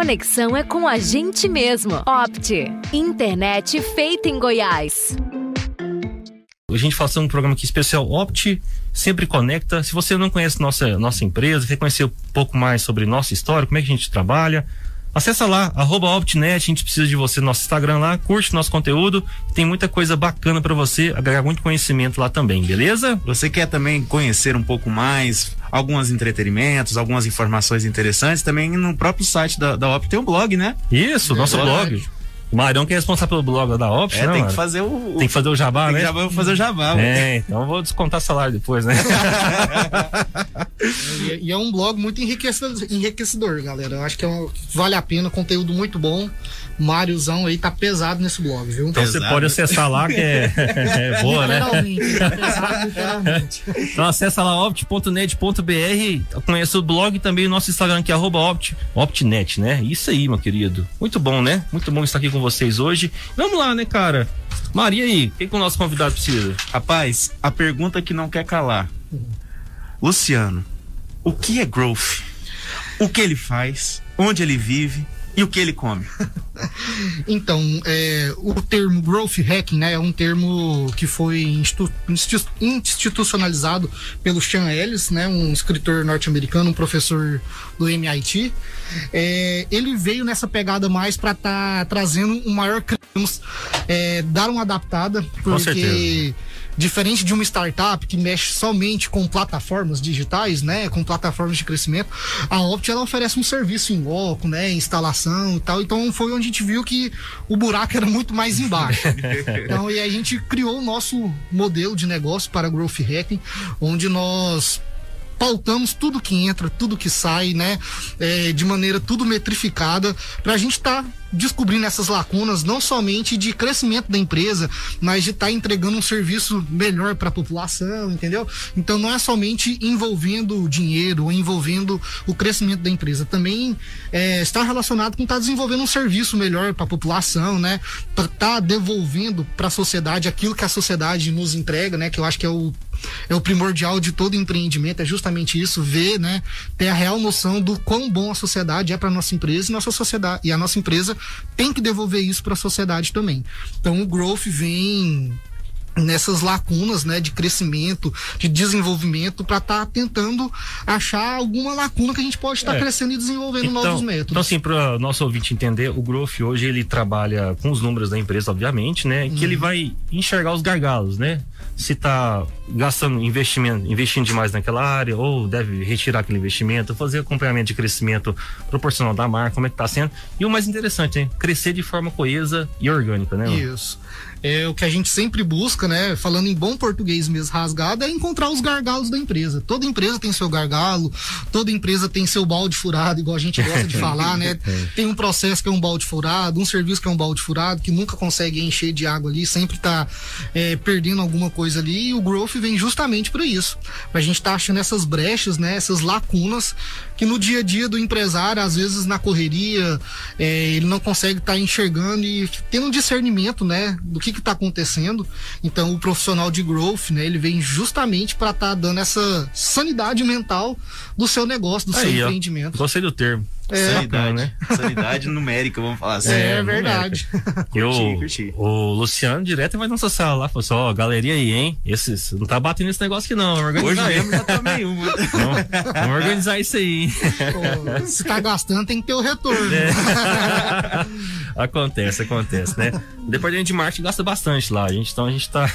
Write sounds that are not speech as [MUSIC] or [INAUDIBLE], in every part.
conexão é com a gente mesmo. Opte. Internet feita em Goiás. A gente faz um programa aqui especial Opti, sempre conecta. Se você não conhece nossa, nossa empresa, quer conhecer um pouco mais sobre nossa história, como é que a gente trabalha, acessa lá, arroba Optinet, a gente precisa de você no nosso Instagram lá, curte nosso conteúdo, tem muita coisa bacana para você, agregar muito conhecimento lá também, beleza? Você quer também conhecer um pouco mais, alguns entretenimentos, algumas informações interessantes, também no próprio site da, da Opt tem um blog, né? Isso, nosso blog. O Marião que é responsável pelo blog da Ops, é, né, tem que fazer o. Tem que fazer o jabá, tem né? Que jabá, vou fazer o jabá. É, então eu vou descontar salário depois, né? [LAUGHS] e, e, é um blog muito enriquecedor, enriquecedor galera. Eu acho que é um, vale a pena, conteúdo muito bom. O Máriozão aí tá pesado nesse blog, viu? Então pesado. você pode acessar lá, que é, [LAUGHS] é boa, né? Literalmente, tá pesado, [LAUGHS] literalmente. Então acessa lá opt.net.br, conheça o blog e também o nosso Instagram que é opt, optnet, né? Isso aí, meu querido. Muito bom, né? Muito bom estar aqui com vocês hoje. Vamos lá, né, cara? Maria aí, o que, que o nosso convidado precisa? Rapaz, a pergunta que não quer calar. Luciano, o que é growth? O que ele faz? Onde ele vive? E o que ele come? [LAUGHS] então, é, o termo growth hacking né, é um termo que foi institu institucionalizado pelo Sean Ellis, né, um escritor norte-americano, um professor do MIT. É, ele veio nessa pegada mais para estar tá trazendo um maior é, dar uma adaptada, porque diferente de uma startup que mexe somente com plataformas digitais, né, com plataformas de crescimento, a Opt ela oferece um serviço em loco, né, instalação e tal. Então foi onde a gente viu que o buraco era muito mais embaixo. [LAUGHS] então e a gente criou o nosso modelo de negócio para Growth Hacking, onde nós pautamos tudo que entra, tudo que sai, né? É, de maneira tudo metrificada, para a gente estar tá descobrindo essas lacunas, não somente de crescimento da empresa, mas de estar tá entregando um serviço melhor para a população, entendeu? Então não é somente envolvendo o dinheiro envolvendo o crescimento da empresa, também é, está relacionado com estar tá desenvolvendo um serviço melhor para a população, né? Para estar tá devolvendo para a sociedade aquilo que a sociedade nos entrega, né? Que eu acho que é o é o primordial de todo empreendimento, é justamente isso, ver, né, ter a real noção do quão bom a sociedade é para nossa empresa e nossa sociedade e a nossa empresa tem que devolver isso para a sociedade também. Então o growth vem nessas lacunas né, de crescimento, de desenvolvimento, para estar tá tentando achar alguma lacuna que a gente pode estar tá é. crescendo e desenvolvendo então, novos métodos. Então, assim, para o nosso ouvinte entender, o Growth hoje ele trabalha com os números da empresa, obviamente, né? Que ele uhum. vai enxergar os gargalos, né? Se está gastando investimento, investindo demais naquela área, ou deve retirar aquele investimento, fazer acompanhamento de crescimento proporcional da marca, como é que está sendo. E o mais interessante, hein? Crescer de forma coesa e orgânica, né? Isso é o que a gente sempre busca, né? Falando em bom português mesmo rasgado, é encontrar os gargalos da empresa. Toda empresa tem seu gargalo, toda empresa tem seu balde furado, igual a gente gosta de [LAUGHS] falar, né? É. Tem um processo que é um balde furado, um serviço que é um balde furado, que nunca consegue encher de água ali, sempre tá é, perdendo alguma coisa ali. E o growth vem justamente para isso. Pra gente tá achando essas brechas, né? Essas lacunas que no dia a dia do empresário, às vezes na correria, é, ele não consegue estar tá enxergando e tendo um discernimento, né? Do que que está acontecendo. Então, o profissional de growth, né, ele vem justamente para estar tá dando essa sanidade mental do seu negócio, do Aí, seu ó, empreendimento. Gostei do termo. É, sanidade, né? Sanidade numérica, vamos falar assim. É, é verdade. Eu, curti, curti. O Luciano direto vai na nossa sala lá, falou assim, ó, oh, galeria aí, hein? Esses, não tá batendo esse negócio aqui não. Hoje mesmo já tomei [LAUGHS] uma. Vamos, vamos organizar isso aí. Pô, se tá gastando, tem que ter o retorno. É. [LAUGHS] acontece, acontece, né? O departamento de marketing gasta bastante lá. A gente, então a gente tá,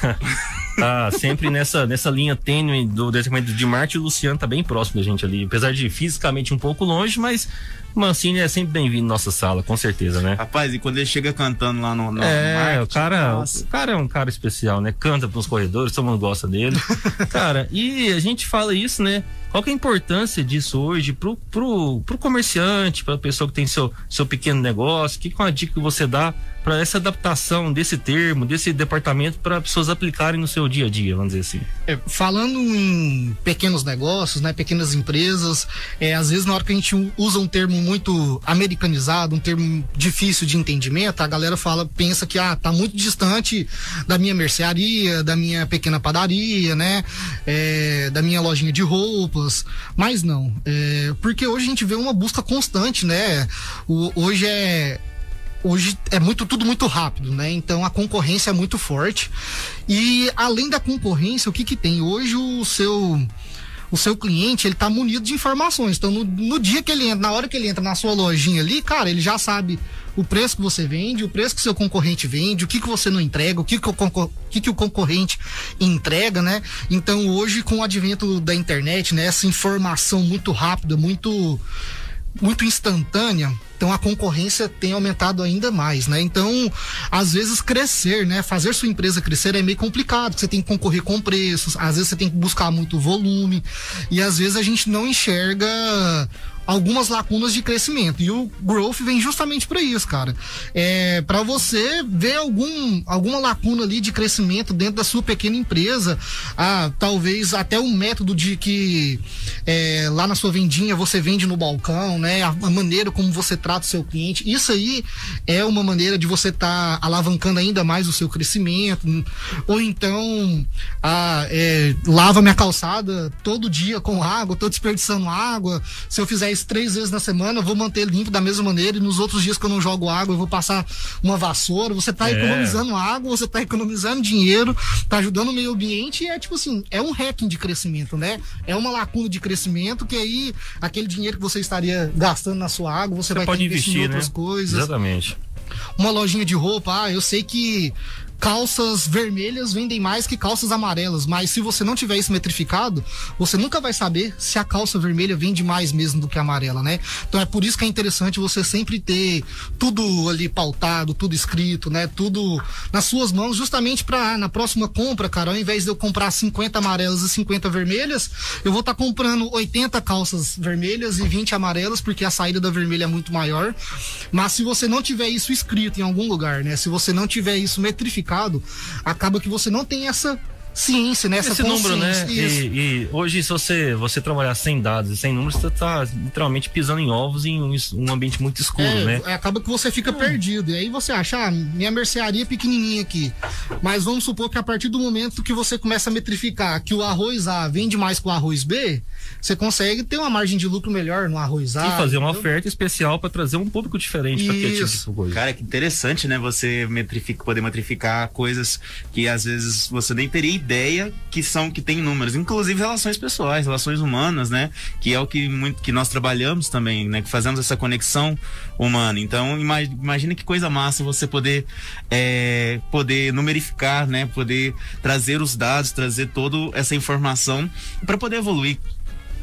tá sempre nessa, nessa linha tênue do departamento de marketing. O Luciano tá bem próximo da gente ali. Apesar de fisicamente um pouco longe, mas Mancini é sempre bem-vindo na nossa sala, com certeza, né? Rapaz, e quando ele chega cantando lá no. no é, o cara, nossa. o cara é um cara especial, né? Canta pros corredores, todo mundo gosta dele. [LAUGHS] cara, e a gente fala isso, né? Qual que é a importância disso hoje pro, pro, pro comerciante, pra pessoa que tem seu, seu pequeno negócio? Que, qual a dica que você dá para essa adaptação desse termo, desse departamento para pessoas aplicarem no seu dia a dia, vamos dizer assim? É, falando em pequenos negócios, né, pequenas empresas, é, às vezes na hora que a gente usa um termo muito americanizado, um termo difícil de entendimento, a galera fala, pensa que ah, tá muito distante da minha mercearia, da minha pequena padaria, né, é, da minha lojinha de roupas pessoas, mas não. É, porque hoje a gente vê uma busca constante, né? O, hoje é hoje é muito tudo muito rápido, né? Então a concorrência é muito forte. E além da concorrência, o que que tem? Hoje o seu o seu cliente ele está munido de informações. Então, no, no, dia que ele entra, na hora que ele entra na sua lojinha ali, cara, ele já sabe o preço que você vende, o preço que seu concorrente vende, o que, que você não entrega, o que, que, o, concor que, que o concorrente entrega, né? Então, hoje, com o advento da internet, né, essa informação muito rápida, muito muito instantânea, então a concorrência tem aumentado ainda mais, né? Então, às vezes crescer, né, fazer sua empresa crescer é meio complicado, você tem que concorrer com preços, às vezes você tem que buscar muito volume e às vezes a gente não enxerga algumas lacunas de crescimento. E o growth vem justamente para isso, cara. É, para você ver algum, alguma lacuna ali de crescimento dentro da sua pequena empresa, ah, talvez até um método de que é, lá na sua vendinha você vende no balcão, né? A, a, maneira como você trata o seu cliente. Isso aí é uma maneira de você estar tá alavancando ainda mais o seu crescimento. Ou então, ah, é, lava minha calçada todo dia com água, tô desperdiçando água. Se eu fizer três vezes na semana, eu vou manter limpo da mesma maneira. E nos outros dias que eu não jogo água, eu vou passar uma vassoura. Você está é. economizando água, você está economizando dinheiro, está ajudando o meio ambiente. E é tipo assim, é um hacking de crescimento, né? É uma lacuna de crescimento que aí aquele dinheiro que você estaria gastando na sua água, você, você vai pode investir em outras né? coisas. Exatamente. Uma lojinha de roupa, ah, eu sei que calças vermelhas vendem mais que calças amarelas, mas se você não tiver isso metrificado, você nunca vai saber se a calça vermelha vende mais mesmo do que a amarela, né? Então é por isso que é interessante você sempre ter tudo ali pautado, tudo escrito, né? Tudo nas suas mãos, justamente para na próxima compra, cara, ao invés de eu comprar 50 amarelas e 50 vermelhas, eu vou estar tá comprando 80 calças vermelhas e 20 amarelas, porque a saída da vermelha é muito maior. Mas se você não tiver isso escrito em algum lugar, né? Se você não tiver isso metrificado, acaba que você não tem essa ciência, né? Essa Esse número, né? E, e, hoje, se você, você trabalhar sem dados e sem números, você está literalmente pisando em ovos em um, um ambiente muito escuro, é, né? Acaba que você fica hum. perdido. E aí você acha, ah, minha mercearia é pequenininha aqui. Mas vamos supor que a partir do momento que você começa a metrificar que o arroz A vende mais que o arroz B, você consegue ter uma margem de lucro melhor no arroz A. E fazer uma entendeu? oferta especial para trazer um público diferente para aquele tipo coisa. Cara, que interessante, né? Você metrifica, poder metrificar coisas que às vezes você nem teria ideia que são que tem números, inclusive relações pessoais, relações humanas, né? Que é o que muito que nós trabalhamos também, né? Que fazemos essa conexão humana. Então, imagina que coisa massa você poder é, poder numerificar, né? Poder trazer os dados, trazer toda essa informação para poder evoluir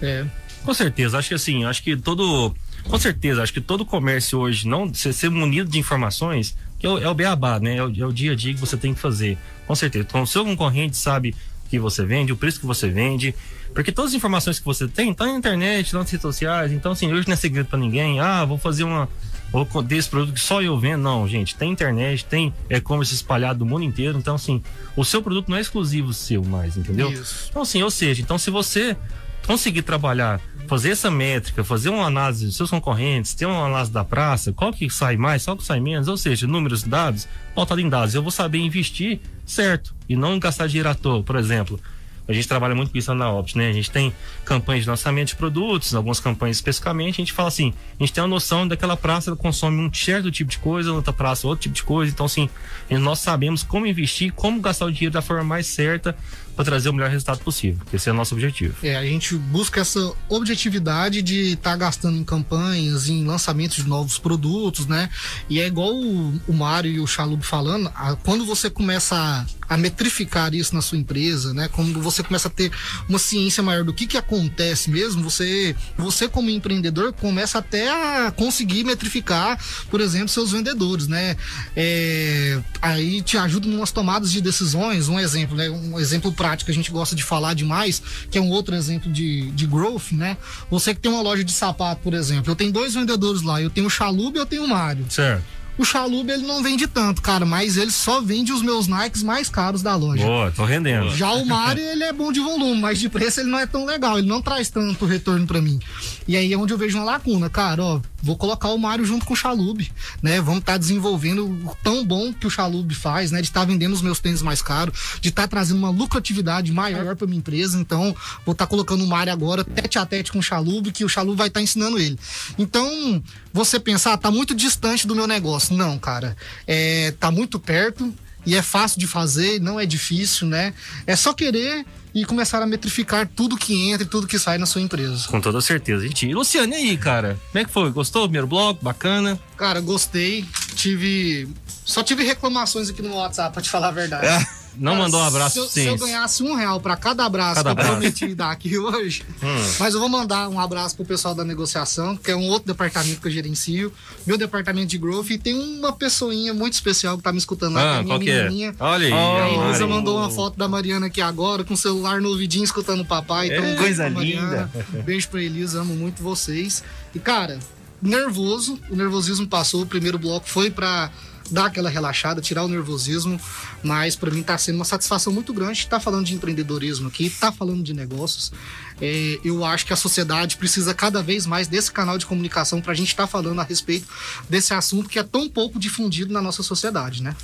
é. Com certeza, acho que assim, acho que todo. Com certeza, acho que todo comércio hoje, não ser, ser munido de informações, é o, é o beabá, né? É o, é o, dia a dia que você tem que fazer. Com certeza. Então, o seu concorrente sabe que você vende, o preço que você vende. Porque todas as informações que você tem estão tá na internet, nas redes sociais. Então, assim, hoje não é segredo para ninguém. Ah, vou fazer uma. Vou desse produto que só eu vendo. Não, gente, tem internet, tem e-commerce espalhado do mundo inteiro. Então, assim, o seu produto não é exclusivo seu mais, entendeu? Isso. Então, assim, ou seja, então se você conseguir trabalhar, fazer essa métrica, fazer uma análise dos seus concorrentes, ter uma análise da praça, qual que sai mais, qual que sai menos, ou seja, números, dados, pautado em dados. Eu vou saber investir certo e não gastar dinheiro à toa, por exemplo. A gente trabalha muito com isso na Ops, né? A gente tem campanhas de lançamento de produtos, algumas campanhas especificamente, a gente fala assim, a gente tem uma noção daquela praça consome um certo tipo de coisa, outra praça outro tipo de coisa, então assim, nós sabemos como investir, como gastar o dinheiro da forma mais certa para trazer o melhor resultado possível. Esse é o nosso objetivo. É, a gente busca essa objetividade de estar tá gastando em campanhas, em lançamentos de novos produtos, né? E é igual o, o Mário e o Chalub falando, a, quando você começa a, a, metrificar isso na sua empresa, né? Quando você começa a ter uma ciência maior do que que acontece mesmo, você, você como empreendedor começa até a conseguir metrificar, por exemplo, seus vendedores, né? É, aí te ajuda em umas tomadas de decisões, um exemplo, né? Um exemplo prática a gente gosta de falar demais, que é um outro exemplo de, de growth, né? Você que tem uma loja de sapato, por exemplo, eu tenho dois vendedores lá, eu tenho o Chalub e eu tenho o Mário. Certo. O Chalub ele não vende tanto, cara, mas ele só vende os meus Nikes mais caros da loja. Boa, tô rendendo. Já o Mário, ele é bom de volume, mas de preço ele não é tão legal, ele não traz tanto retorno para mim. E aí é onde eu vejo uma lacuna, cara, ó, vou colocar o Mário junto com o Chalub, né? Vamos estar tá desenvolvendo o tão bom que o Chalub faz, né? De estar tá vendendo os meus tênis mais caros, de estar tá trazendo uma lucratividade maior para minha empresa. Então, vou estar tá colocando o Mário agora tete a tete com o Chalub, que o Chalub vai estar tá ensinando ele. Então, você pensar, tá muito distante do meu negócio. Não, cara. É, tá muito perto e é fácil de fazer, não é difícil, né? É só querer e começar a metrificar tudo que entra e tudo que sai na sua empresa. Com toda certeza, gente. E Luciano, e aí, cara? Como é que foi? Gostou do primeiro bloco? Bacana? Cara, gostei. Tive. Só tive reclamações aqui no WhatsApp, pra te falar a verdade. É. [LAUGHS] Não Cara, mandou um abraço se eu, se eu ganhasse um real para cada abraço cada que eu prometi dar aqui [LAUGHS] hoje, hum. mas eu vou mandar um abraço pro pessoal da negociação, que é um outro departamento que eu gerencio, meu departamento de growth, e tem uma pessoinha muito especial que tá me escutando lá, ah, que é a minha menininha. É? Olha aí. Oh, a Elisa mandou uma foto da Mariana aqui agora, com o celular no ouvidinho, escutando o papai. Então, é, coisa linda. [LAUGHS] Beijo pra Elisa, amo muito vocês. E, cara, nervoso, o nervosismo passou, o primeiro bloco foi para dar aquela relaxada, tirar o nervosismo, mas para mim está sendo uma satisfação muito grande estar tá falando de empreendedorismo aqui, estar tá falando de negócios. É, eu acho que a sociedade precisa cada vez mais desse canal de comunicação para a gente estar tá falando a respeito desse assunto que é tão pouco difundido na nossa sociedade, né?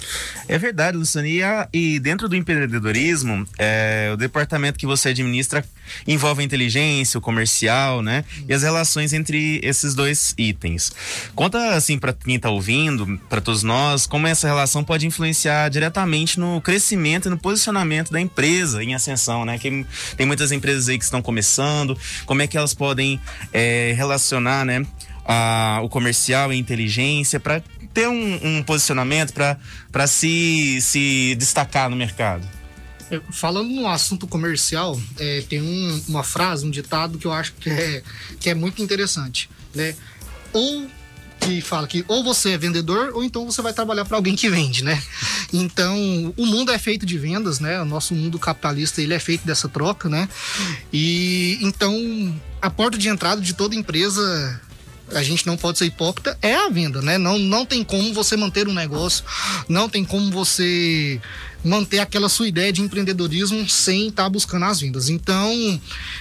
É verdade, Luciano. E, a, e dentro do empreendedorismo, é, o departamento que você administra envolve a inteligência, o comercial, né? E as relações entre esses dois itens. Conta assim para quem está ouvindo, para todos nós, como essa relação pode influenciar diretamente no crescimento e no posicionamento da empresa em ascensão, né? Que tem muitas empresas aí que estão começando, como é que elas podem é, relacionar, né? A, o comercial e a inteligência para ter um, um posicionamento para se, se destacar no mercado. Falando no assunto comercial, é, tem um, uma frase, um ditado que eu acho que é, que é muito interessante, né? Ou que fala que ou você é vendedor ou então você vai trabalhar para alguém que vende, né? Então, o mundo é feito de vendas, né? O nosso mundo capitalista, ele é feito dessa troca, né? E então, a porta de entrada de toda empresa a gente não pode ser hipócrita, é a venda, né? Não, não tem como você manter um negócio, não tem como você manter aquela sua ideia de empreendedorismo sem estar tá buscando as vendas. Então,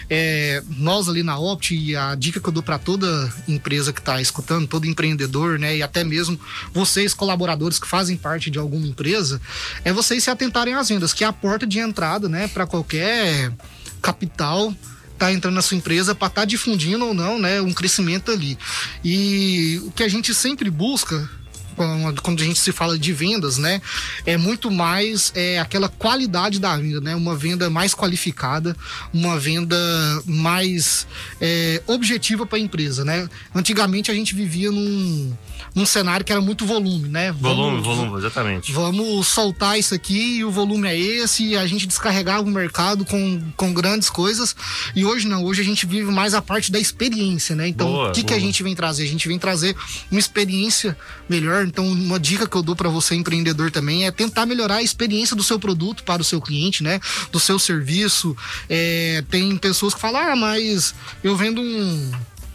é, nós ali na Opt, e a dica que eu dou para toda empresa que está escutando, todo empreendedor, né, e até mesmo vocês, colaboradores que fazem parte de alguma empresa, é vocês se atentarem às vendas, que é a porta de entrada, né, para qualquer capital tá entrando na sua empresa para estar tá difundindo ou não, né, um crescimento ali. E o que a gente sempre busca quando a gente se fala de vendas, né? É muito mais é, aquela qualidade da venda, né? Uma venda mais qualificada, uma venda mais é, objetiva para a empresa, né? Antigamente a gente vivia num, num cenário que era muito volume, né? Volume, vamos, volume, exatamente. Vamos soltar isso aqui e o volume é esse, e a gente descarregava o mercado com, com grandes coisas. E hoje não, hoje a gente vive mais a parte da experiência, né? Então, boa, o que, que a gente vem trazer? A gente vem trazer uma experiência melhor então, uma dica que eu dou para você empreendedor também é tentar melhorar a experiência do seu produto para o seu cliente, né? Do seu serviço. É, tem pessoas que falam, ah, mas eu vendo um,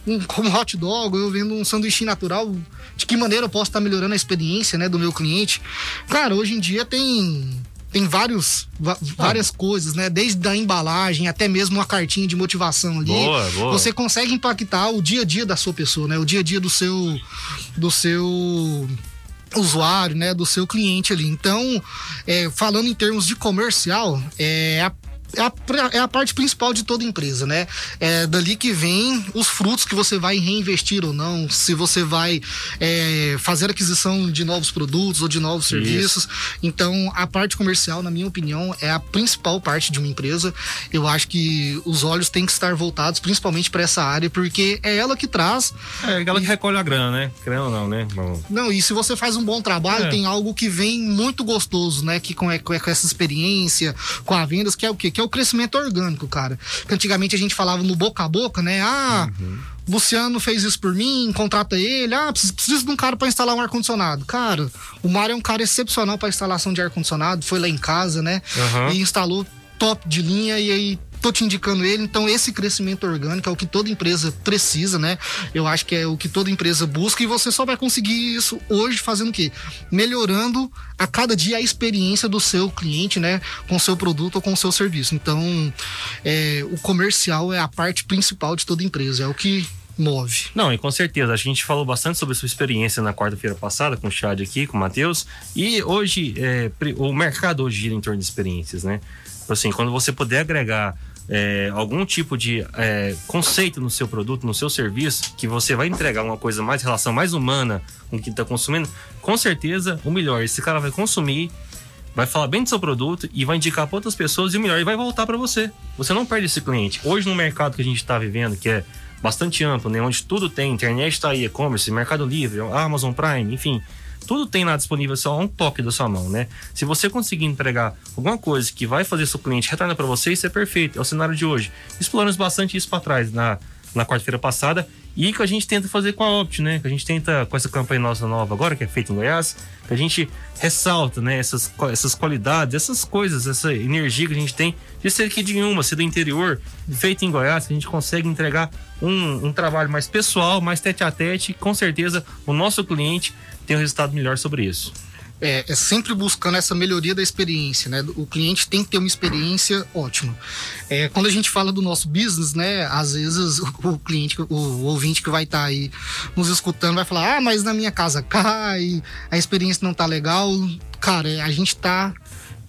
um [LAUGHS] como hot dog, eu vendo um sanduíche natural. De que maneira eu posso estar melhorando a experiência, né, do meu cliente? Cara, hoje em dia tem tem vários, várias ah. coisas, né? Desde a embalagem até mesmo uma cartinha de motivação ali. Boa, boa. Você consegue impactar o dia a dia da sua pessoa, né? O dia a dia do seu do seu usuário, né, do seu cliente ali. Então, é, falando em termos de comercial, é a é a, é a parte principal de toda empresa, né? É dali que vem os frutos que você vai reinvestir ou não, se você vai é, fazer aquisição de novos produtos ou de novos Isso. serviços. Então, a parte comercial, na minha opinião, é a principal parte de uma empresa. Eu acho que os olhos têm que estar voltados principalmente para essa área, porque é ela que traz. É ela que recolhe a grana, né? Ou não, né? Bom. Não, e se você faz um bom trabalho, é. tem algo que vem muito gostoso, né? Que com, é, com essa experiência, com a vendas, que é o quê? Que é o crescimento orgânico, cara. Que antigamente a gente falava no boca a boca, né? Ah, uhum. Luciano fez isso por mim, contrata ele. Ah, preciso, preciso de um cara para instalar um ar-condicionado. Cara, o Mário é um cara excepcional para instalação de ar-condicionado. Foi lá em casa, né? Uhum. E instalou top de linha e aí tô te indicando ele. Então, esse crescimento orgânico é o que toda empresa precisa, né? Eu acho que é o que toda empresa busca e você só vai conseguir isso hoje fazendo o quê? Melhorando a cada dia a experiência do seu cliente, né? Com o seu produto ou com o seu serviço. Então, é, o comercial é a parte principal de toda empresa, é o que move. Não, e com certeza. A gente falou bastante sobre sua experiência na quarta-feira passada com o Chad aqui, com o Matheus. E hoje, é, o mercado hoje gira em torno de experiências, né? Assim, quando você puder agregar é, algum tipo de é, conceito no seu produto, no seu serviço, que você vai entregar uma coisa mais, relação mais humana com quem está consumindo, com certeza o melhor. Esse cara vai consumir, vai falar bem do seu produto e vai indicar para outras pessoas e o melhor, ele vai voltar para você. Você não perde esse cliente. Hoje, no mercado que a gente está vivendo, que é bastante amplo, né? Onde tudo tem, internet está aí, e-commerce, Mercado Livre, Amazon Prime, enfim tudo tem lá disponível só um toque da sua mão, né? Se você conseguir entregar alguma coisa que vai fazer seu cliente retornar para você, isso é perfeito. É o cenário de hoje. Exploramos bastante isso para trás na, na quarta-feira passada e que a gente tenta fazer com a Opt, né? Que a gente tenta com essa campanha nossa nova agora, que é feita em Goiás, que a gente ressalta, né? Essas, essas qualidades, essas coisas, essa energia que a gente tem de ser aqui de uma, ser do interior, feita em Goiás, que a gente consegue entregar um, um trabalho mais pessoal, mais tete a tete. Com certeza, o nosso cliente tem um resultado melhor sobre isso. É, é, sempre buscando essa melhoria da experiência, né? O cliente tem que ter uma experiência ótima. É, quando a gente fala do nosso business, né? Às vezes o, o cliente, o, o, ouvinte que vai estar tá aí nos escutando vai falar: ah, mas na minha casa cai, a experiência não tá legal. Cara, é, a gente tá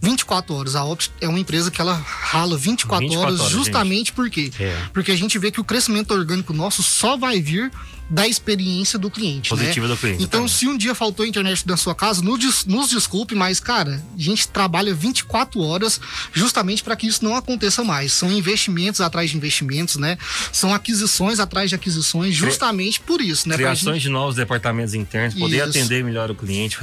24 horas. A Opt é uma empresa que ela rala 24, 24 horas, horas justamente gente. por quê? É. Porque a gente vê que o crescimento orgânico nosso só vai vir da experiência do cliente. Positiva né? do cliente. Então, se um dia faltou internet na sua casa, nos, nos desculpe, mas, cara, a gente trabalha 24 horas justamente para que isso não aconteça mais. São investimentos atrás de investimentos, né? São aquisições atrás de aquisições, justamente por isso, né? Criações gente... de novos departamentos internos, poder isso. atender melhor o cliente,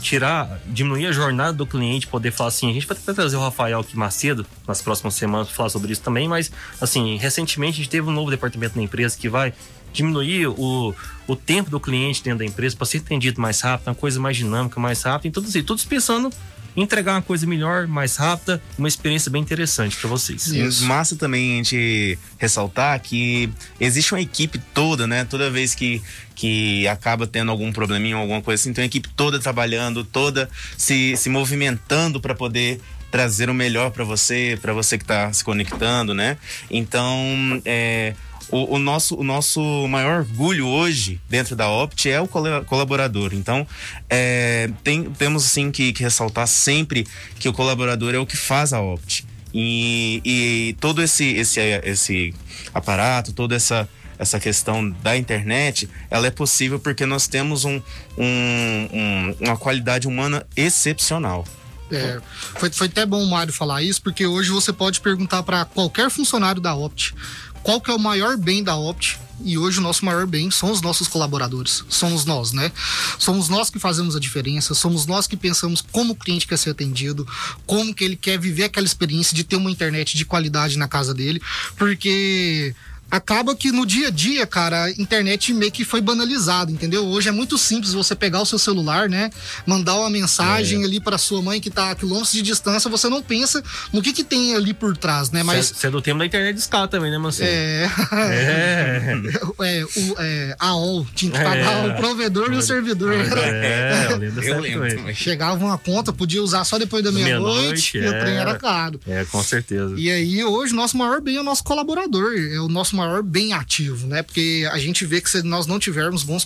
tirar, diminuir a jornada do cliente, poder falar assim, a gente vai tentar trazer o Rafael aqui Macedo nas próximas semanas falar sobre isso também, mas, assim, recentemente a gente teve um novo departamento na empresa que vai diminuir o, o tempo do cliente dentro da empresa para ser atendido mais rápido, uma coisa mais dinâmica, mais rápida, então assim, todos pensando em entregar uma coisa melhor, mais rápida, uma experiência bem interessante para vocês. Isso. Massa também a gente ressaltar que existe uma equipe toda, né? Toda vez que, que acaba tendo algum probleminha, alguma coisa assim, tem uma equipe toda trabalhando, toda se, se movimentando para poder trazer o melhor para você, para você que está se conectando, né? Então, é, o, o, nosso, o nosso maior orgulho hoje dentro da Opt é o colaborador. Então, é, tem, temos sim que, que ressaltar sempre que o colaborador é o que faz a Opt. E, e todo esse, esse, esse aparato, toda essa, essa questão da internet, ela é possível porque nós temos um, um, um uma qualidade humana excepcional. É, foi, foi até bom o Mário falar isso, porque hoje você pode perguntar para qualquer funcionário da Opt qual que é o maior bem da Opt? E hoje o nosso maior bem são os nossos colaboradores, somos nós, né? Somos nós que fazemos a diferença, somos nós que pensamos como o cliente quer ser atendido, como que ele quer viver aquela experiência de ter uma internet de qualidade na casa dele, porque acaba que no dia a dia, cara, a internet meio que foi banalizada, entendeu? Hoje é muito simples você pegar o seu celular, né? Mandar uma mensagem é. ali para sua mãe que tá a quilômetros de distância, você não pensa no que que tem ali por trás, né? Mas você é do tempo da internet de escala também, né, Marcelo? É. É. [LAUGHS] [LAUGHS] é, o, é AOL, tinha que pagar é. o provedor e o servidor. É, eu [LAUGHS] lembro, eu lembro Chegava uma conta, podia usar só depois da meia-noite, meia e o trem era caro. É, com certeza. E aí hoje nosso maior bem é o nosso colaborador, é o nosso maior bem ativo, né? Porque a gente vê que se nós não tivermos bons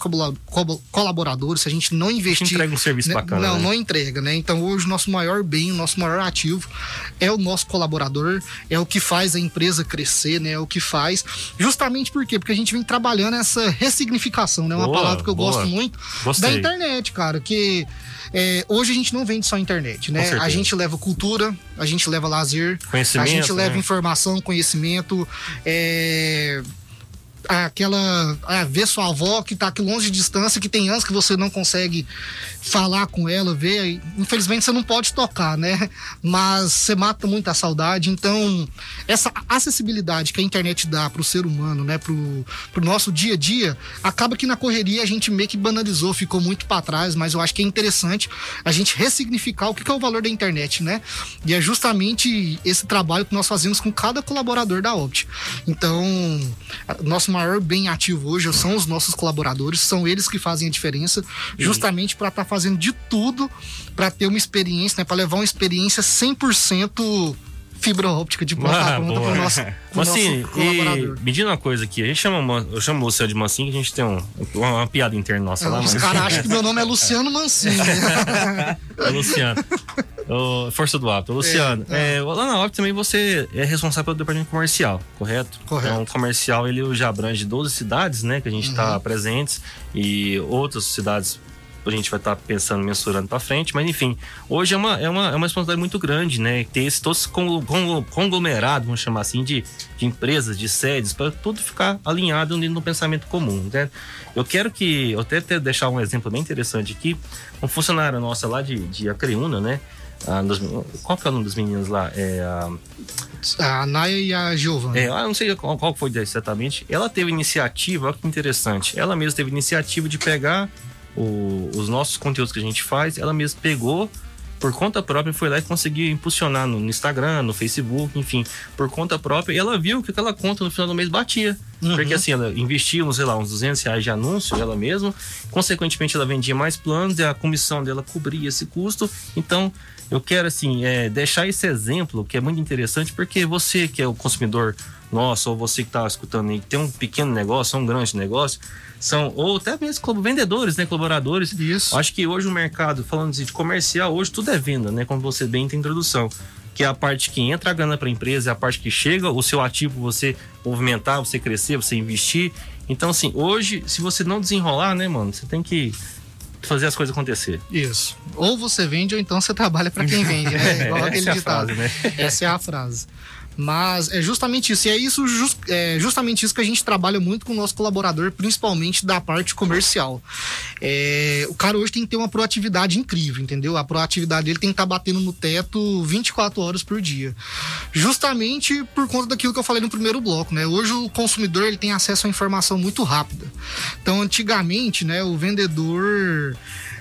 colaboradores, se a gente não investir. Entrega um serviço né? bacana. Não, né? não entrega, né? Então hoje o nosso maior bem, o nosso maior ativo é o nosso colaborador, é o que faz a empresa crescer, né? É o que faz. Justamente por quê? Porque a gente vem trabalhando essa ressignificação, né? Uma boa, palavra que eu boa. gosto muito Gostei. da internet, cara. Que é, hoje a gente não vende só internet, né? A gente leva cultura, a gente leva lazer, a gente leva né? informação, conhecimento. É, aquela ah, ver sua avó que está aqui longe de distância, que tem anos que você não consegue falar com ela, ver, infelizmente você não pode tocar, né? Mas você mata muita saudade, então essa acessibilidade que a internet dá para o ser humano, né, pro, pro nosso dia a dia, acaba que na correria a gente meio que banalizou, ficou muito para trás, mas eu acho que é interessante a gente ressignificar o que é o valor da internet, né? E é justamente esse trabalho que nós fazemos com cada colaborador da Opt. Então, nosso maior bem ativo hoje são os nossos colaboradores, são eles que fazem a diferença, justamente para estar tá fazendo de tudo para ter uma experiência, né, para levar uma experiência 100% fibra óptica de ponta ah, ponta para o nosso, [LAUGHS] pro assim, nosso colaborador. me diz uma coisa aqui, a gente chama, eu chamo o Luciano de Mancinho, que a gente tem um, uma, uma piada interna nossa é, lá. Os caras acham que meu nome é Luciano Mancinho. [LAUGHS] é Luciano. Força do hábito. Luciano, é, é. É, lá na Opti também você é responsável pelo departamento comercial, correto? Correto. Então, o comercial ele já abrange 12 cidades, né, que a gente está uhum. presentes e outras cidades a gente vai estar tá pensando, mensurando para frente, mas enfim, hoje é uma, é uma, é uma responsabilidade muito grande, né? Ter esse todo esse conglomerado, vamos chamar assim, de, de empresas, de sedes, para tudo ficar alinhado no pensamento comum, né? Eu quero que, eu até, até deixar um exemplo bem interessante aqui, um funcionário nossa lá de, de Acreúna, né? Ah, dos, qual que é o nome dos meninos lá? É a... a Naya e a Giovana. É, eu não sei qual, qual foi exatamente. Ela teve iniciativa, olha que interessante. Ela mesma teve iniciativa de pegar o, os nossos conteúdos que a gente faz, ela mesma pegou por conta própria foi lá e conseguiu impulsionar no, Instagram, no Facebook, enfim, por conta própria. E ela viu que aquela conta no final do mês batia. Uhum. Porque assim, ela investia, sei lá, uns 200 reais de anúncio, ela mesma. Consequentemente, ela vendia mais planos e a comissão dela cobria esse custo. Então, eu quero, assim, é, deixar esse exemplo que é muito interessante, porque você que é o consumidor nosso, ou você que está escutando aí, que tem um pequeno negócio, um grande negócio, são, ou até mesmo vendedores, né, colaboradores. Isso. Acho que hoje o mercado, falando de comercial, hoje tudo é venda, né, como você bem tem introdução. Que é a parte que entra a grana para a empresa, é a parte que chega o seu ativo, você movimentar, você crescer, você investir. Então, assim, hoje, se você não desenrolar, né, mano, você tem que fazer as coisas acontecer. Isso. Ou você vende ou então você trabalha para quem vende, né? [LAUGHS] Igual é, aquele ditado. Frase, né? Essa é a frase. Mas é justamente isso. E é isso just, é justamente isso que a gente trabalha muito com o nosso colaborador, principalmente da parte comercial. É, o cara hoje tem que ter uma proatividade incrível, entendeu? A proatividade dele tem que estar tá batendo no teto 24 horas por dia. Justamente por conta daquilo que eu falei no primeiro bloco, né? Hoje o consumidor ele tem acesso à informação muito rápida. Então, antigamente, né, o vendedor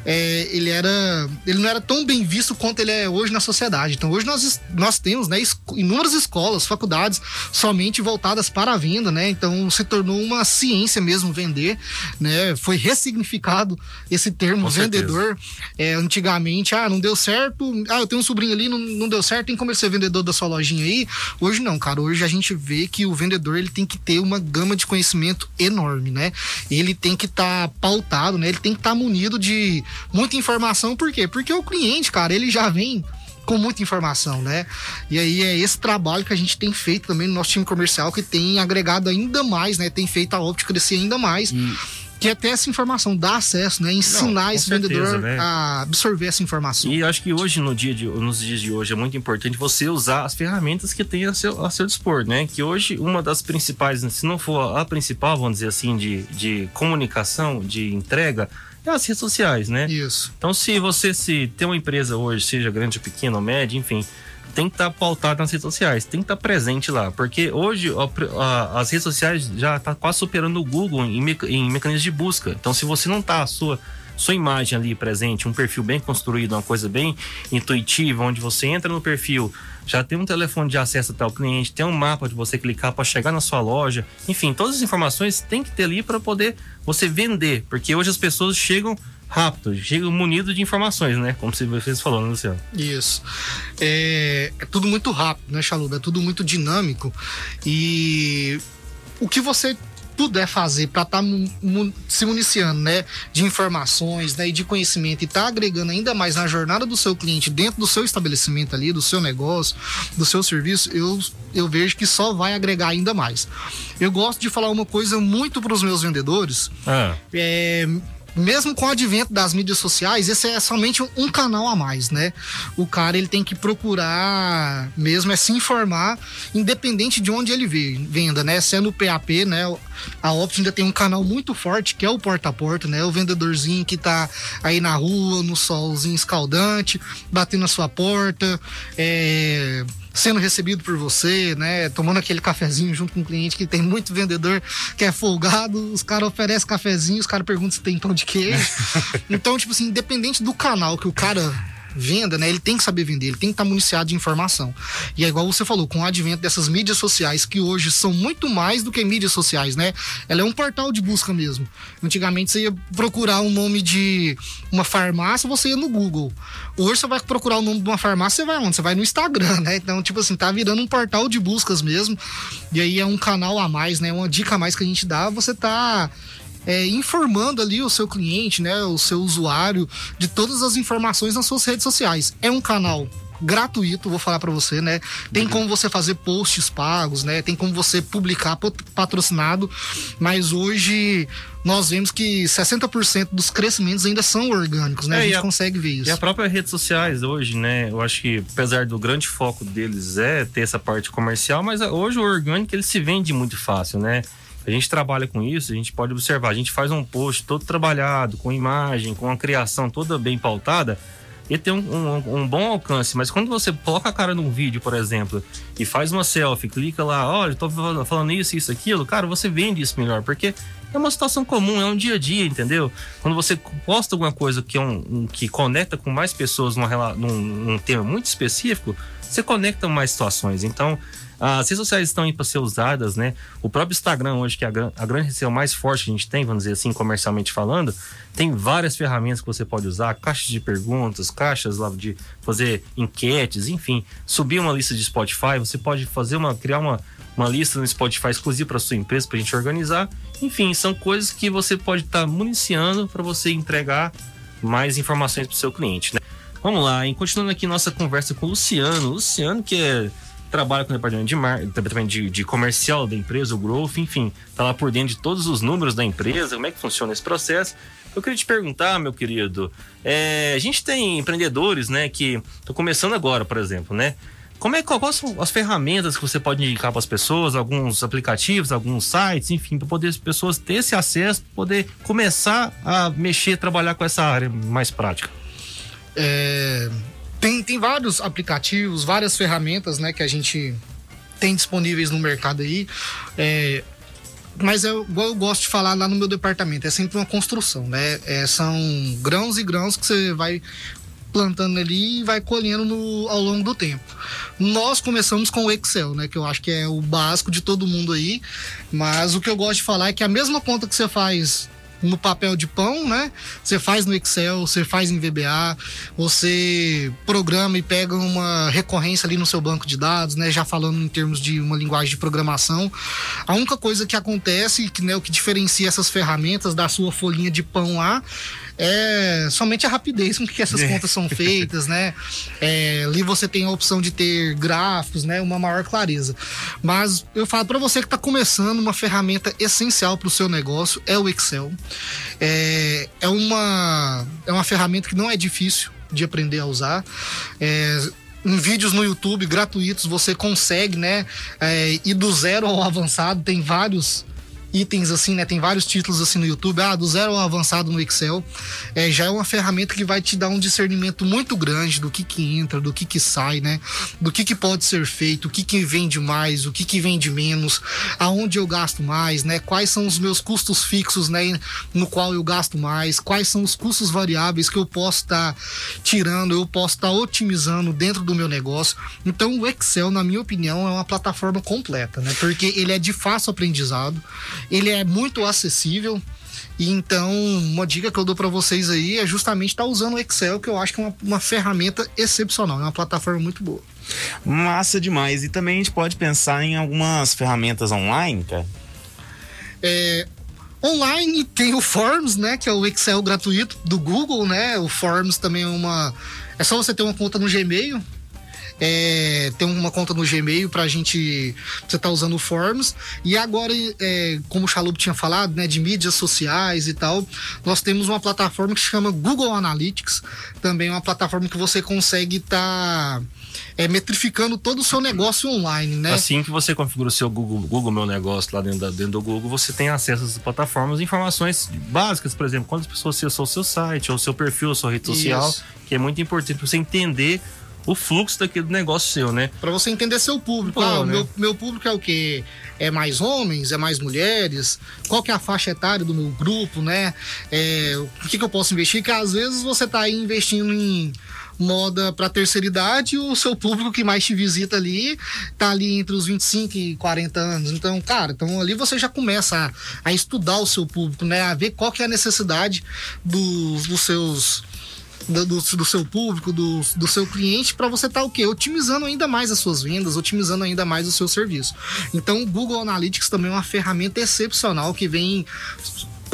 é, ele era ele não era tão bem visto quanto ele é hoje na sociedade. Então hoje nós, nós temos né, inúmeras escolas, faculdades somente voltadas para a venda, né? Então se tornou uma ciência mesmo vender, né? Foi ressignificado esse termo Com vendedor. É, antigamente, ah, não deu certo, ah, eu tenho um sobrinho ali, não, não deu certo, tem como ser vendedor da sua lojinha aí. Hoje não, cara. Hoje a gente vê que o vendedor ele tem que ter uma gama de conhecimento enorme, né? Ele tem que estar tá pautado, né? Ele tem que estar tá munido de muita informação, por quê? Porque o cliente, cara, ele já vem com muita informação, né? E aí é esse trabalho que a gente tem feito também no nosso time comercial, que tem agregado ainda mais, né? Tem feito a óptica crescer ainda mais. E que é ter essa informação, dar acesso, né? Ensinar Não, esse certeza, vendedor né? a absorver essa informação. E acho que hoje, no dia de, nos dias de hoje, é muito importante você usar as ferramentas que tem a seu, a seu dispor, né? Que hoje, uma das principais, se não for a principal, vamos dizer assim, de, de comunicação, de entrega, as redes sociais, né? Isso. Então, se você se tem uma empresa hoje, seja grande, pequena ou média, enfim, tem que estar tá pautado nas redes sociais, tem que estar tá presente lá, porque hoje a, a, as redes sociais já está quase superando o Google em, em mecanismos de busca. Então, se você não está a sua sua imagem ali presente, um perfil bem construído, uma coisa bem intuitiva, onde você entra no perfil, já tem um telefone de acesso até o cliente, tem um mapa de você clicar para chegar na sua loja, enfim, todas as informações tem que ter ali para poder você vender, porque hoje as pessoas chegam rápido, chegam munido de informações, né? Como você falou, né, Luciano? Isso. É, é tudo muito rápido, né, Chaluba? É tudo muito dinâmico e o que você puder fazer para estar tá se municiando, né, de informações, né, e de conhecimento e tá agregando ainda mais na jornada do seu cliente dentro do seu estabelecimento ali, do seu negócio, do seu serviço, eu eu vejo que só vai agregar ainda mais. Eu gosto de falar uma coisa muito para os meus vendedores. Ah. É, mesmo com o advento das mídias sociais, esse é somente um canal a mais, né? O cara ele tem que procurar mesmo é se informar, independente de onde ele venda, né? Se é no PAP, né? A Opt ainda tem um canal muito forte que é o porta a porta, né? O vendedorzinho que tá aí na rua, no solzinho escaldante, batendo na sua porta, é sendo recebido por você, né? Tomando aquele cafezinho junto com o cliente, que tem muito vendedor que é folgado, os caras oferecem cafezinho, os caras perguntam se tem pão de queijo. [LAUGHS] então, tipo assim, independente do canal que o cara venda, né? Ele tem que saber vender, ele tem que estar tá municiado de informação. E é igual você falou, com o advento dessas mídias sociais, que hoje são muito mais do que mídias sociais, né? Ela é um portal de busca mesmo. Antigamente você ia procurar um nome de uma farmácia, você ia no Google. Hoje você vai procurar o nome de uma farmácia, você vai onde? Você vai no Instagram, né? Então, tipo assim, tá virando um portal de buscas mesmo. E aí é um canal a mais, né? Uma dica a mais que a gente dá, você tá é, informando ali o seu cliente, né, o seu usuário, de todas as informações nas suas redes sociais. É um canal gratuito, vou falar para você, né? Tem uhum. como você fazer posts pagos, né? Tem como você publicar patrocinado, mas hoje nós vemos que 60% dos crescimentos ainda são orgânicos, né? É, a gente a, consegue ver isso. E a própria redes sociais hoje, né? Eu acho que apesar do grande foco deles é ter essa parte comercial, mas hoje o orgânico ele se vende muito fácil, né? A gente trabalha com isso, a gente pode observar, a gente faz um post todo trabalhado, com imagem, com a criação toda bem pautada, e tem um, um, um, bom alcance. Mas quando você coloca a cara num vídeo, por exemplo, e faz uma selfie, clica lá, olha, tô falando isso, isso, aquilo, cara, você vende isso melhor, porque é uma situação comum, é um dia a dia, entendeu? Quando você posta alguma coisa que, é um que conecta com mais pessoas numa, num, num tema muito específico, você conecta mais situações. Então, as redes sociais estão aí para ser usadas, né? O próprio Instagram hoje, que é a, a grande rede mais forte que a gente tem, vamos dizer assim, comercialmente falando, tem várias ferramentas que você pode usar, caixas de perguntas, caixas lá de fazer enquetes, enfim, subir uma lista de Spotify, você pode fazer uma criar uma, uma lista no Spotify exclusiva para sua empresa para a gente organizar. Enfim, são coisas que você pode estar tá municiando para você entregar mais informações para o seu cliente, né? Vamos lá, e continuando aqui nossa conversa com o Luciano. Luciano, que é trabalha com o departamento de, mar, departamento de, de comercial da empresa, o growth, enfim, tá lá por dentro de todos os números da empresa, como é que funciona esse processo. Eu queria te perguntar, meu querido, é, a gente tem empreendedores, né, que estão começando agora, por exemplo, né? Como é, quais são as ferramentas que você pode indicar para as pessoas, alguns aplicativos, alguns sites, enfim, para poder as pessoas ter esse acesso, poder começar a mexer, trabalhar com essa área mais prática? É, tem, tem vários aplicativos, várias ferramentas, né, que a gente tem disponíveis no mercado aí. É, mas é igual eu gosto de falar lá no meu departamento, é sempre uma construção, né? É, são grãos e grãos que você vai plantando ali e vai colhendo no, ao longo do tempo. Nós começamos com o Excel, né? Que eu acho que é o básico de todo mundo aí. Mas o que eu gosto de falar é que a mesma conta que você faz no papel de pão, né? Você faz no Excel, você faz em VBA, você programa e pega uma recorrência ali no seu banco de dados, né? Já falando em termos de uma linguagem de programação. A única coisa que acontece, que né, o que diferencia essas ferramentas da sua folhinha de pão lá, é somente a rapidez com que essas é. contas são feitas, né? É, ali você tem a opção de ter gráficos, né? Uma maior clareza. Mas eu falo para você que está começando, uma ferramenta essencial para o seu negócio é o Excel. É, é, uma, é uma ferramenta que não é difícil de aprender a usar. É, em vídeos no YouTube gratuitos você consegue, né? É, ir do zero ao avançado, tem vários itens assim, né? Tem vários títulos assim no YouTube, ah, do zero ao avançado no Excel. É, já é uma ferramenta que vai te dar um discernimento muito grande do que que entra, do que que sai, né? Do que que pode ser feito, o que que vende mais, o que que vende menos, aonde eu gasto mais, né? Quais são os meus custos fixos, né? No qual eu gasto mais, quais são os custos variáveis que eu posso estar tá tirando, eu posso estar tá otimizando dentro do meu negócio. Então o Excel, na minha opinião, é uma plataforma completa, né? Porque ele é de fácil aprendizado, ele é muito acessível. E então, uma dica que eu dou para vocês aí é justamente estar tá usando o Excel, que eu acho que é uma, uma ferramenta excepcional, é uma plataforma muito boa. Massa demais. E também a gente pode pensar em algumas ferramentas online, cara. É, online tem o Forms, né, que é o Excel gratuito do Google, né? O Forms também é uma é só você ter uma conta no Gmail é, tem uma conta no Gmail pra gente. Você tá usando o Forms. E agora, é, como o Chalup tinha falado, né, de mídias sociais e tal, nós temos uma plataforma que se chama Google Analytics. Também é uma plataforma que você consegue estar. Tá é, metrificando todo o seu negócio online, né? Assim que você configura o seu Google, Google Meu Negócio lá dentro, da, dentro do Google, você tem acesso às plataformas, informações básicas, por exemplo, quantas pessoas acessou o seu site, ou o seu perfil, a sua rede social, Isso. que é muito importante para você entender o fluxo daquele negócio seu, né? Para você entender seu público. Pô, ah, né? meu, meu público é o quê? É mais homens? É mais mulheres? Qual que é a faixa etária do meu grupo, né? É, o que, que eu posso investir? Que às vezes você tá aí investindo em moda para terceira idade, o seu público que mais te visita ali tá ali entre os 25 e 40 anos. Então, cara, então ali você já começa a, a estudar o seu público, né? A ver qual que é a necessidade dos, dos seus do, do, do, seu público, do, do seu cliente, para você estar tá, o quê? Otimizando ainda mais as suas vendas, otimizando ainda mais o seu serviço. Então, o Google Analytics também é uma ferramenta excepcional que vem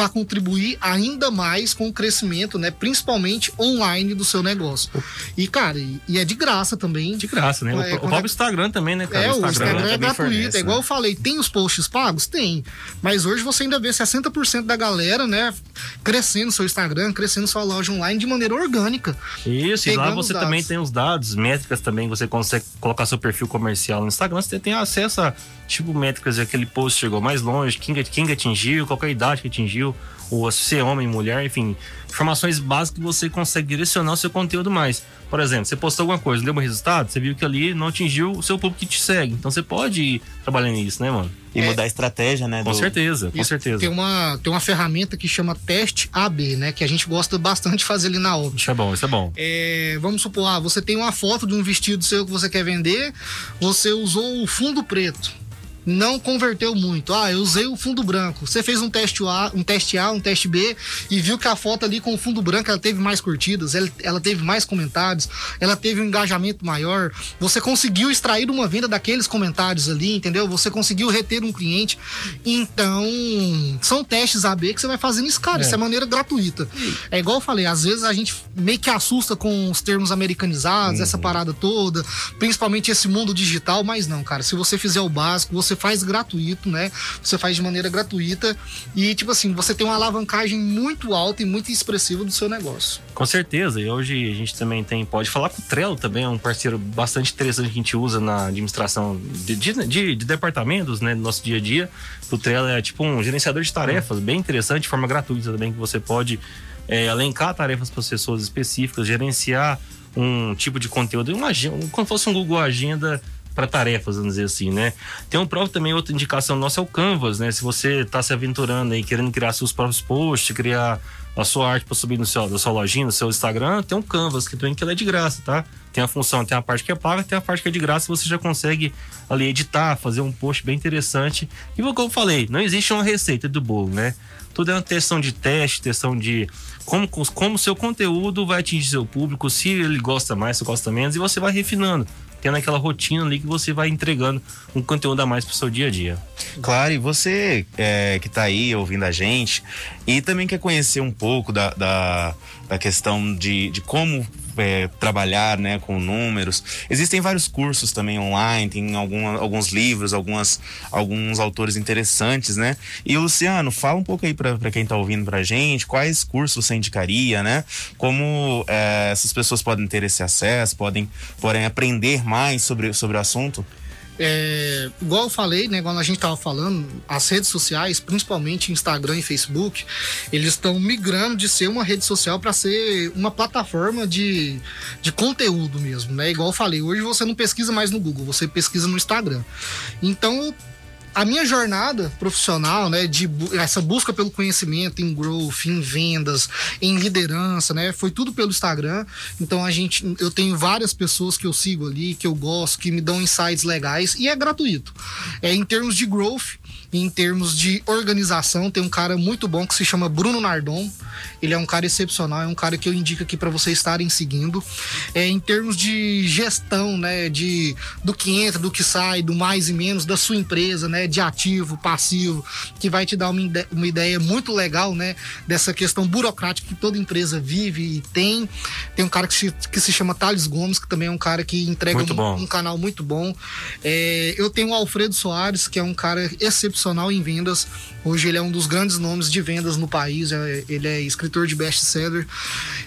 para contribuir ainda mais com o crescimento, né? Principalmente online do seu negócio. E, cara, e, e é de graça também. De graça, né? É, o, o próprio Instagram também, né, cara? É, o Instagram, o Instagram é gratuito. Fornece, é igual né? eu falei, tem os posts pagos? Tem. Mas hoje você ainda vê 60% da galera, né, crescendo seu Instagram, crescendo sua loja online de maneira orgânica. Isso, e lá você também tem os dados, métricas também, você consegue colocar seu perfil comercial no Instagram, você tem acesso a tipo métricas aquele post chegou mais longe, quem, quem atingiu, qual é a idade que atingiu, ou se é homem, mulher, enfim, informações básicas que você consegue direcionar o seu conteúdo mais. Por exemplo, você postou alguma coisa, deu um resultado, você viu que ali não atingiu o seu público que te segue. Então você pode ir trabalhando nisso, né, mano? E é, mudar a estratégia, né? Com do... certeza, com certeza. Tem uma, tem uma ferramenta que chama teste AB, né? Que a gente gosta bastante de fazer ali na obra. Isso é bom, isso é bom. É, vamos supor, ah, você tem uma foto de um vestido seu que você quer vender, você usou o fundo preto não converteu muito. Ah, eu usei o fundo branco. Você fez um teste A, um teste A, um teste B e viu que a foto ali com o fundo branco ela teve mais curtidas, ela, ela teve mais comentários, ela teve um engajamento maior. Você conseguiu extrair uma venda daqueles comentários ali, entendeu? Você conseguiu reter um cliente. Então, são testes AB que você vai fazendo isso, cara. É. Isso é maneira gratuita. É igual eu falei, às vezes a gente meio que assusta com os termos americanizados, uhum. essa parada toda, principalmente esse mundo digital, mas não, cara. Se você fizer o básico, você você faz gratuito, né? Você faz de maneira gratuita e, tipo assim, você tem uma alavancagem muito alta e muito expressiva do seu negócio. Com certeza. E hoje a gente também tem, pode falar com o Trello também, é um parceiro bastante interessante que a gente usa na administração de, de, de, de departamentos, né? No nosso dia a dia. O Trello é tipo um gerenciador de tarefas, bem interessante, de forma gratuita também, que você pode é, tarefas para as pessoas específicas, gerenciar um tipo de conteúdo, uma, como fosse um Google Agenda para tarefas, vamos dizer assim, né? Tem um próprio também, outra indicação nossa é o Canvas, né? Se você está se aventurando aí, querendo criar seus próprios posts, criar a sua arte para subir no seu, na sua lojinha, no seu Instagram, tem um Canvas que também que é de graça, tá? Tem a função, tem a parte que é paga, tem a parte que é de graça, você já consegue ali editar, fazer um post bem interessante. E como eu falei, não existe uma receita do bolo, né? Tudo é uma questão de teste, questão de como como seu conteúdo vai atingir seu público, se ele gosta mais, se gosta menos, e você vai refinando tendo aquela rotina ali que você vai entregando um conteúdo a mais pro seu dia a dia. Claro, e você é, que está aí ouvindo a gente e também quer conhecer um pouco da, da, da questão de, de como é, trabalhar né, com números. Existem vários cursos também online, tem algum, alguns livros, algumas, alguns autores interessantes, né? E Luciano, fala um pouco aí para quem está ouvindo para gente, quais cursos você indicaria, né? Como é, essas pessoas podem ter esse acesso, podem, podem aprender mais sobre, sobre o assunto? É, igual eu falei, né, igual a gente estava falando, as redes sociais, principalmente Instagram e Facebook, eles estão migrando de ser uma rede social para ser uma plataforma de, de conteúdo mesmo, né? Igual eu falei, hoje você não pesquisa mais no Google, você pesquisa no Instagram. Então, a minha jornada profissional, né, de essa busca pelo conhecimento em growth, em vendas, em liderança, né, foi tudo pelo Instagram. Então a gente, eu tenho várias pessoas que eu sigo ali, que eu gosto, que me dão insights legais e é gratuito. É em termos de growth, em termos de organização, tem um cara muito bom que se chama Bruno Nardon. Ele é um cara excepcional, é um cara que eu indico aqui para vocês estarem seguindo. É, em termos de gestão, né, de do que entra, do que sai, do mais e menos da sua empresa, né, de ativo, passivo, que vai te dar uma, ide uma ideia muito legal, né, dessa questão burocrática que toda empresa vive e tem. Tem um cara que se, que se chama Thales Gomes, que também é um cara que entrega um, um, canal muito bom. É, eu tenho o Alfredo Soares, que é um cara excepcional em vendas. Hoje ele é um dos grandes nomes de vendas no país. É, ele é escritor de best-seller.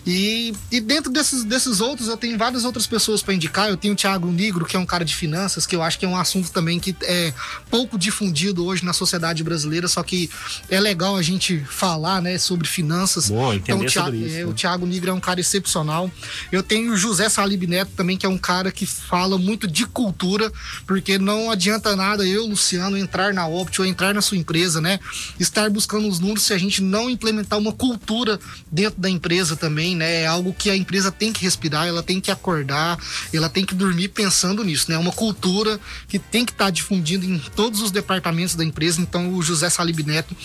E, e dentro desses, desses outros, eu tenho várias outras pessoas para indicar. Eu tenho o Thiago Negro, que é um cara de finanças, que eu acho que é um assunto também que é pouco difundido hoje na sociedade brasileira, só que é legal a gente falar, né, sobre finanças. Boa, então, o Thiago, isso, é, né? o Thiago Negro é um cara excepcional. Eu tenho o José Salib Neto também, que é um cara que fala muito de cultura, porque não adianta nada eu, Luciano, entrar na Opt entrar na sua empresa, né? Estar buscando os números se a gente não implementar uma cultura dentro da empresa também, né? É algo que a empresa tem que respirar, ela tem que acordar, ela tem que dormir pensando nisso, né? É uma cultura que tem que estar tá difundindo em todos os departamentos da empresa. Então, o José Salib Neto,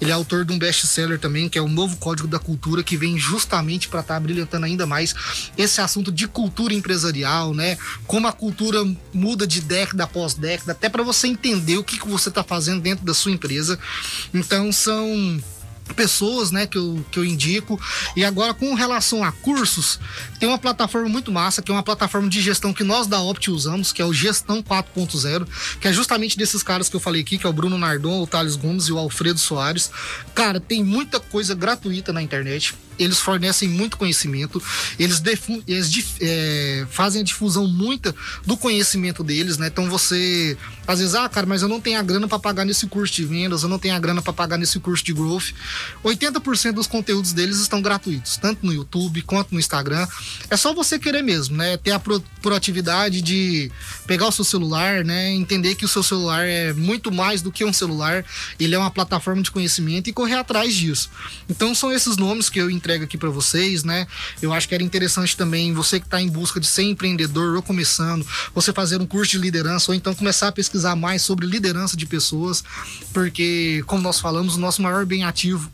ele é autor de um best-seller também, que é o Novo Código da Cultura, que vem justamente para estar tá brilhantando ainda mais esse assunto de cultura empresarial, né? Como a cultura muda de década após década, até para você entender o que, que você está fazendo dentro da sua empresa. Então, são pessoas, né, que eu, que eu indico. E agora, com relação a cursos, tem uma plataforma muito massa, que é uma plataforma de gestão que nós da Opt usamos, que é o Gestão 4.0, que é justamente desses caras que eu falei aqui, que é o Bruno Nardon, o Thales Gomes e o Alfredo Soares. Cara, tem muita coisa gratuita na internet eles fornecem muito conhecimento, eles, eles é, fazem a difusão muita do conhecimento deles, né? Então você, às vezes, ah, cara, mas eu não tenho a grana para pagar nesse curso de vendas, eu não tenho a grana para pagar nesse curso de growth. 80% dos conteúdos deles estão gratuitos, tanto no YouTube quanto no Instagram. É só você querer mesmo, né? Ter a proatividade de pegar o seu celular, né? Entender que o seu celular é muito mais do que um celular, ele é uma plataforma de conhecimento e correr atrás disso. Então são esses nomes que eu entrega aqui para vocês, né? Eu acho que era interessante também você que está em busca de ser empreendedor ou começando, você fazer um curso de liderança ou então começar a pesquisar mais sobre liderança de pessoas, porque como nós falamos, o nosso maior bem ativo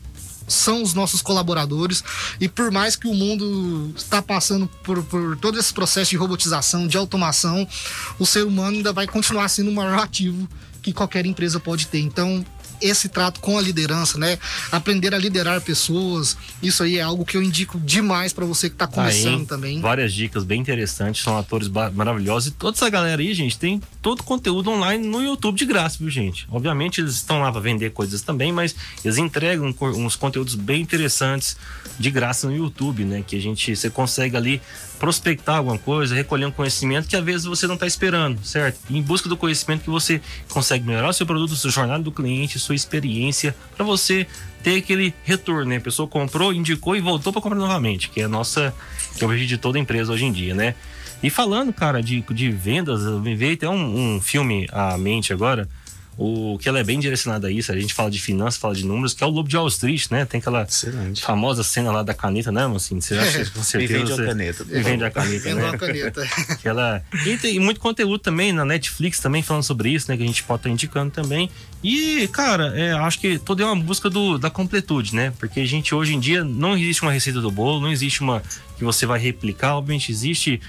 são os nossos colaboradores e por mais que o mundo está passando por, por todo esse processo de robotização, de automação, o ser humano ainda vai continuar sendo o maior ativo que qualquer empresa pode ter. Então, esse trato com a liderança, né? Aprender a liderar pessoas. Isso aí é algo que eu indico demais para você que tá começando aí, também. Várias dicas bem interessantes, são atores maravilhosos. E toda essa galera aí, gente, tem todo o conteúdo online no YouTube de graça, viu, gente? Obviamente eles estão lá para vender coisas também, mas eles entregam uns conteúdos bem interessantes de graça no YouTube, né? Que a gente você consegue ali prospectar alguma coisa, recolher um conhecimento que às vezes você não está esperando, certo? em busca do conhecimento que você consegue melhorar o seu produto, sua jornada do cliente, sua experiência, para você ter aquele retorno, né? A pessoa comprou, indicou e voltou para comprar novamente, que é a nossa, que é o objetivo de toda empresa hoje em dia, né? E falando, cara, de, de vendas, me veio até um, um filme à mente agora, o que ela é bem direcionada a isso. A gente fala de finanças, fala de números, que é o Lobo de Wall Street, né? Tem aquela Excelente. famosa cena lá da caneta, né, assim? Você acha é, com [LAUGHS] certeza. vende a caneta. E vende a caneta, né? a caneta. [LAUGHS] que ela... E tem muito conteúdo também na Netflix também falando sobre isso, né? Que a gente pode estar indicando também. E, cara, é, acho que toda é uma busca do, da completude, né? Porque a gente hoje em dia não existe uma receita do bolo, não existe uma que você vai replicar, obviamente existe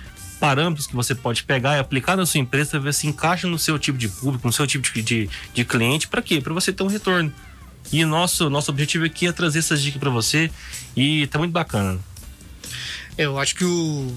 parâmetros que você pode pegar e aplicar na sua empresa ver se encaixa no seu tipo de público, no seu tipo de, de, de cliente. Para quê? Para você ter um retorno. E nosso, nosso objetivo aqui é trazer essas dicas para você e tá muito bacana. Eu acho que o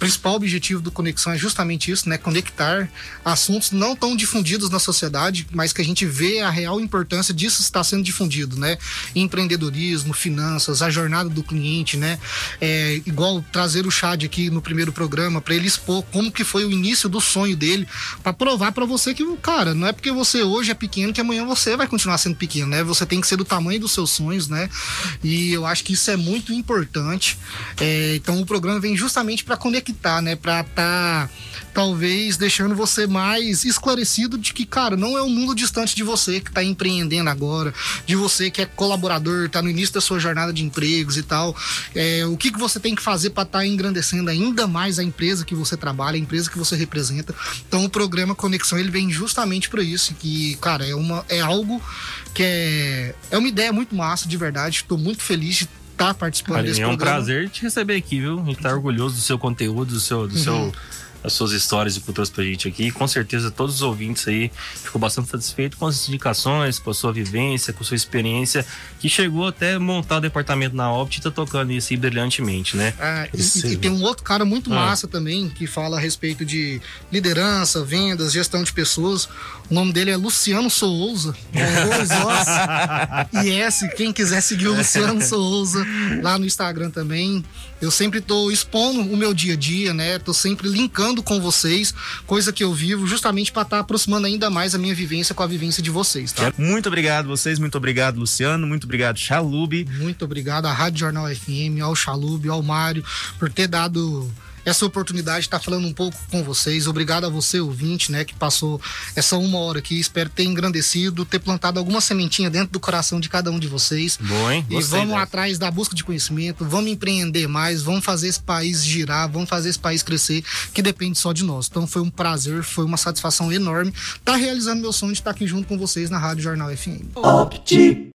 principal objetivo do Conexão é justamente isso, né? Conectar assuntos não tão difundidos na sociedade, mas que a gente vê a real importância disso estar sendo difundido, né? Empreendedorismo, finanças, a jornada do cliente, né? É, igual trazer o Chad aqui no primeiro programa para ele expor como que foi o início do sonho dele, para provar para você que, cara, não é porque você hoje é pequeno que amanhã você vai continuar sendo pequeno, né? Você tem que ser do tamanho dos seus sonhos, né? E eu acho que isso é muito importante. É, então o programa vem justamente para conectar conectar, né? Pra tá talvez deixando você mais esclarecido de que, cara, não é um mundo distante de você que tá empreendendo agora, de você que é colaborador, tá no início da sua jornada de empregos e tal. É, o que, que você tem que fazer para estar tá engrandecendo ainda mais a empresa que você trabalha, a empresa que você representa. Então o programa Conexão ele vem justamente para isso, que, cara, é, uma, é algo que é, é uma ideia muito massa, de verdade. Estou muito feliz de estar tá participando desse é um programa. prazer te receber aqui, viu? A gente tá orgulhoso do seu conteúdo, do seu, do uhum. seu as suas histórias e culturas pra gente aqui. Com certeza todos os ouvintes aí ficou bastante satisfeito com as indicações, com a sua vivência, com a sua experiência, que chegou até montar o departamento na Opt e tá tocando isso aí brilhantemente, né? Ah, e, e, tem um outro cara muito ah. massa também que fala a respeito de liderança, vendas, gestão de pessoas. O nome dele é Luciano Souza. [LAUGHS] e esse, quem quiser seguir o Luciano Souza lá no Instagram também. Eu sempre tô expondo o meu dia a dia, né? Tô sempre linkando com vocês, coisa que eu vivo, justamente para estar tá aproximando ainda mais a minha vivência com a vivência de vocês, tá? Muito obrigado vocês, muito obrigado Luciano, muito obrigado Chalube. Muito obrigado à Rádio Jornal FM, ao Chalube, ao Mário, por ter dado essa oportunidade de estar falando um pouco com vocês. Obrigado a você, ouvinte, né, que passou essa uma hora aqui. Espero ter engrandecido, ter plantado alguma sementinha dentro do coração de cada um de vocês. Bom, hein? E vamos atrás da busca de conhecimento, vamos empreender mais, vamos fazer esse país girar, vamos fazer esse país crescer, que depende só de nós. Então foi um prazer, foi uma satisfação enorme estar realizando meu sonho de estar aqui junto com vocês na Rádio Jornal FM. Opti.